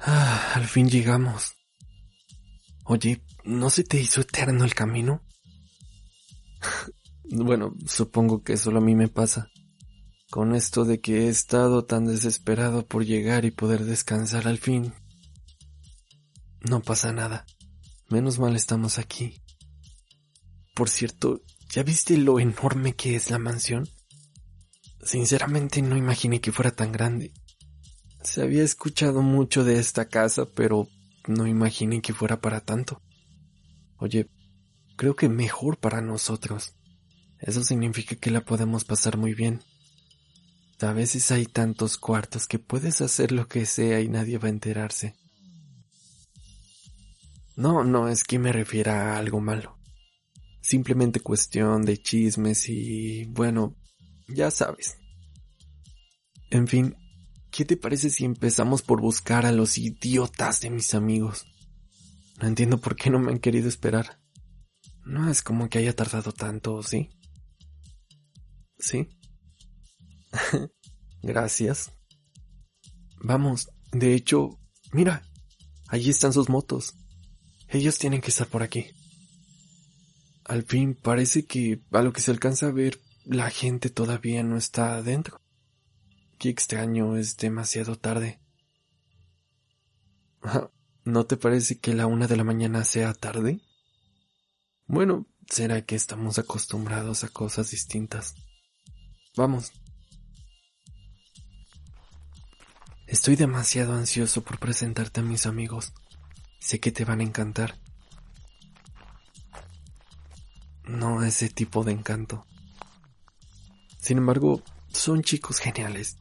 Ah, al fin llegamos. Oye, ¿no se te hizo eterno el camino? bueno, supongo que solo a mí me pasa. Con esto de que he estado tan desesperado por llegar y poder descansar al fin. No pasa nada. Menos mal estamos aquí. Por cierto, ¿ya viste lo enorme que es la mansión? Sinceramente no imaginé que fuera tan grande. Se había escuchado mucho de esta casa, pero no imaginé que fuera para tanto. Oye, creo que mejor para nosotros. Eso significa que la podemos pasar muy bien. A veces hay tantos cuartos que puedes hacer lo que sea y nadie va a enterarse. No, no es que me refiera a algo malo. Simplemente cuestión de chismes y, bueno, ya sabes. En fin, ¿qué te parece si empezamos por buscar a los idiotas de mis amigos? No entiendo por qué no me han querido esperar. No es como que haya tardado tanto, ¿sí? ¿Sí? Gracias. Vamos, de hecho, mira, allí están sus motos. Ellos tienen que estar por aquí. Al fin parece que a lo que se alcanza a ver, la gente todavía no está adentro. Qué extraño, es demasiado tarde. ¿No te parece que la una de la mañana sea tarde? Bueno, será que estamos acostumbrados a cosas distintas. Vamos. Estoy demasiado ansioso por presentarte a mis amigos. Sé que te van a encantar. No ese tipo de encanto. Sin embargo, son chicos geniales.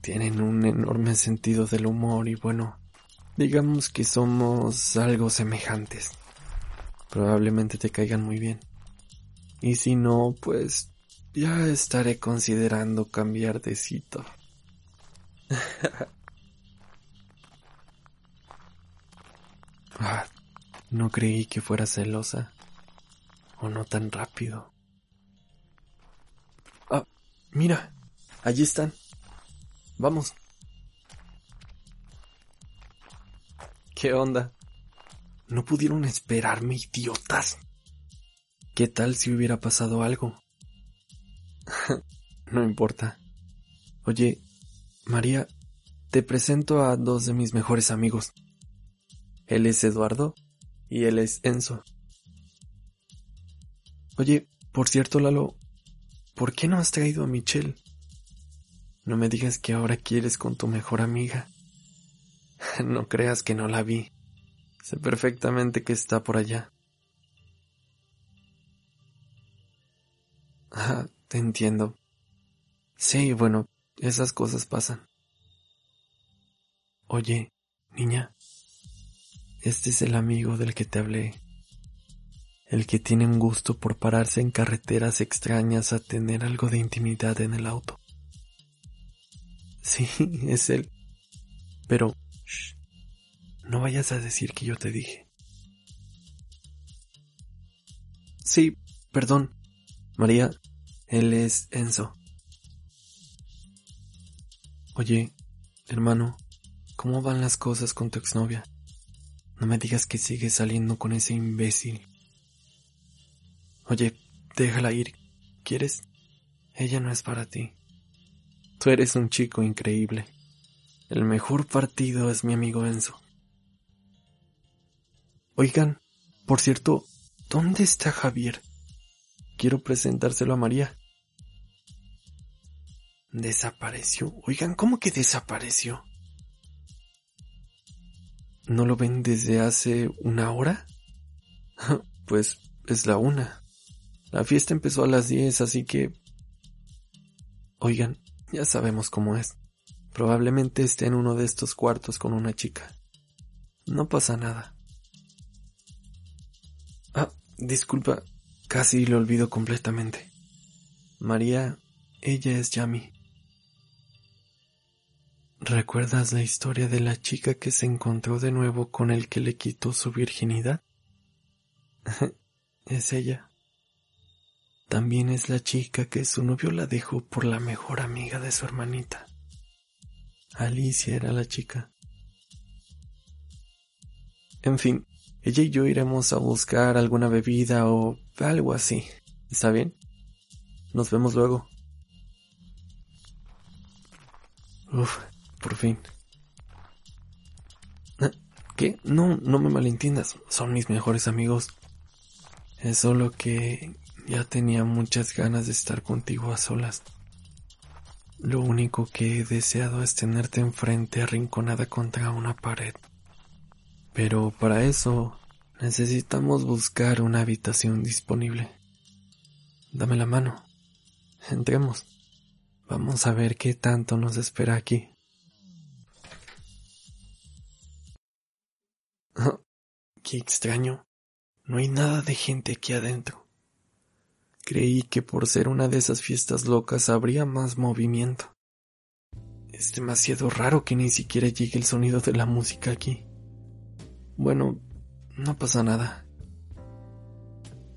Tienen un enorme sentido del humor y bueno, digamos que somos algo semejantes. Probablemente te caigan muy bien. Y si no, pues ya estaré considerando cambiar de cito. ah, no creí que fuera celosa. O no tan rápido. Ah, mira, allí están. Vamos. ¿Qué onda? No pudieron esperarme, idiotas. ¿Qué tal si hubiera pasado algo? no importa. Oye, María, te presento a dos de mis mejores amigos. Él es Eduardo y él es Enzo. Oye, por cierto, Lalo, ¿por qué no has traído a Michelle? No me digas que ahora quieres con tu mejor amiga. no creas que no la vi. Sé perfectamente que está por allá. Ah, te entiendo. Sí, bueno, esas cosas pasan. Oye, niña, este es el amigo del que te hablé. El que tiene un gusto por pararse en carreteras extrañas a tener algo de intimidad en el auto. Sí, es él. Pero, shh, no vayas a decir que yo te dije. Sí, perdón. María, él es Enzo. Oye, hermano, ¿cómo van las cosas con tu exnovia? No me digas que sigues saliendo con ese imbécil. Oye, déjala ir. ¿Quieres? Ella no es para ti. Tú eres un chico increíble. El mejor partido es mi amigo Enzo. Oigan, por cierto, ¿dónde está Javier? Quiero presentárselo a María. Desapareció. Oigan, ¿cómo que desapareció? ¿No lo ven desde hace una hora? pues es la una. La fiesta empezó a las diez, así que... Oigan, ya sabemos cómo es. Probablemente esté en uno de estos cuartos con una chica. No pasa nada. Ah, disculpa, casi lo olvido completamente. María, ella es Yami. ¿Recuerdas la historia de la chica que se encontró de nuevo con el que le quitó su virginidad? es ella. También es la chica que su novio la dejó por la mejor amiga de su hermanita. Alicia era la chica. En fin, ella y yo iremos a buscar alguna bebida o algo así. ¿Está bien? Nos vemos luego. Uf, por fin. Ah, ¿Qué? No, no me malentiendas. Son mis mejores amigos. Es solo que ya tenía muchas ganas de estar contigo a solas. Lo único que he deseado es tenerte enfrente arrinconada contra una pared. Pero para eso necesitamos buscar una habitación disponible. Dame la mano. Entremos. Vamos a ver qué tanto nos espera aquí. qué extraño. No hay nada de gente aquí adentro. Creí que por ser una de esas fiestas locas habría más movimiento. Es demasiado raro que ni siquiera llegue el sonido de la música aquí. Bueno, no pasa nada.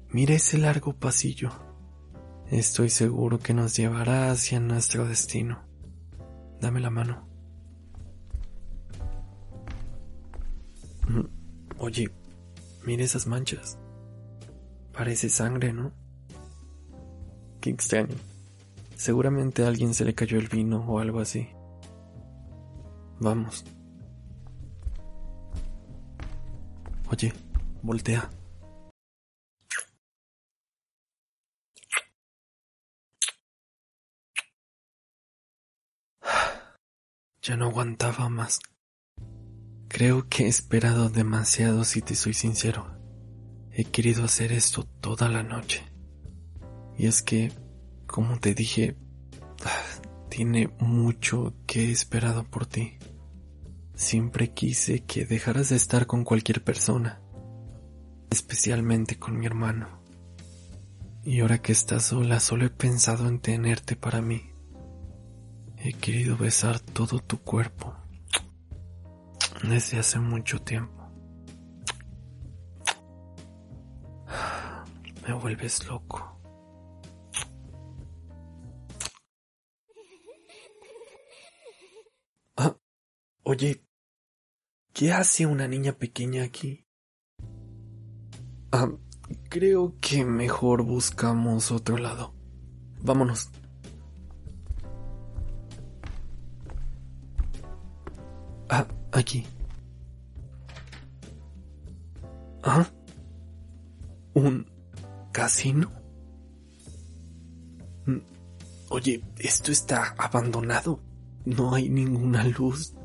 Mira ese largo pasillo. Estoy seguro que nos llevará hacia nuestro destino. Dame la mano. Mm, oye, mira esas manchas. Parece sangre, ¿no? Extraño. Seguramente a alguien se le cayó el vino o algo así. Vamos. Oye, voltea. Ya no aguantaba más. Creo que he esperado demasiado si te soy sincero. He querido hacer esto toda la noche. Y es que, como te dije, tiene mucho que he esperado por ti. Siempre quise que dejaras de estar con cualquier persona, especialmente con mi hermano. Y ahora que estás sola, solo he pensado en tenerte para mí. He querido besar todo tu cuerpo desde hace mucho tiempo. Me vuelves loco. Oye, ¿qué hace una niña pequeña aquí? Ah, creo que mejor buscamos otro lado. Vámonos. Ah, aquí. ¿Ah? ¿Un casino? Mm, oye, esto está abandonado. No hay ninguna luz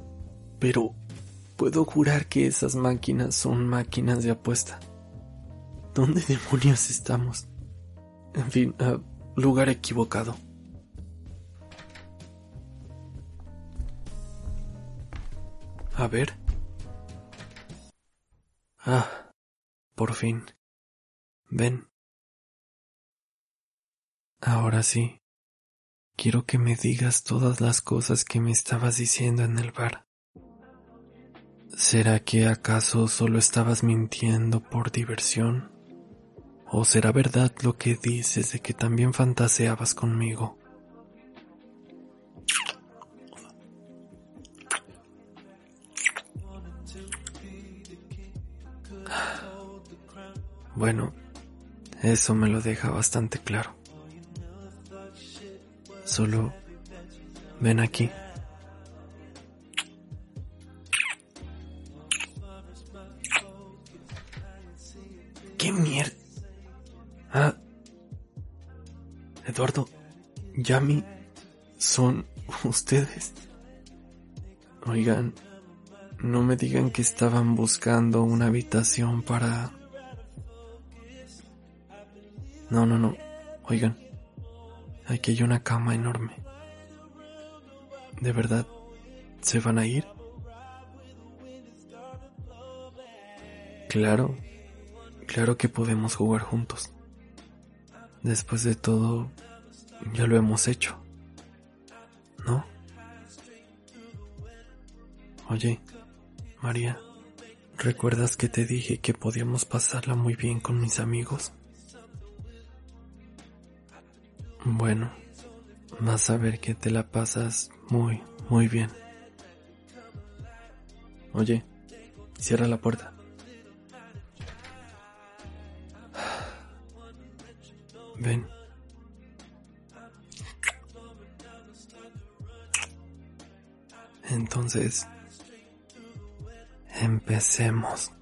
pero puedo jurar que esas máquinas son máquinas de apuesta. ¿Dónde demonios estamos? En fin, uh, lugar equivocado. A ver. Ah, por fin. Ven. Ahora sí. Quiero que me digas todas las cosas que me estabas diciendo en el bar. ¿Será que acaso solo estabas mintiendo por diversión? ¿O será verdad lo que dices de que también fantaseabas conmigo? Bueno, eso me lo deja bastante claro. Solo ven aquí. ¿Qué mierda? Ah. Eduardo, Yami, son ustedes. Oigan, no me digan que estaban buscando una habitación para... No, no, no. Oigan, aquí hay una cama enorme. ¿De verdad se van a ir? Claro, Claro que podemos jugar juntos. Después de todo, ya lo hemos hecho. ¿No? Oye, María, ¿recuerdas que te dije que podíamos pasarla muy bien con mis amigos? Bueno, vas a ver que te la pasas muy, muy bien. Oye, cierra la puerta. Entonces, empecemos.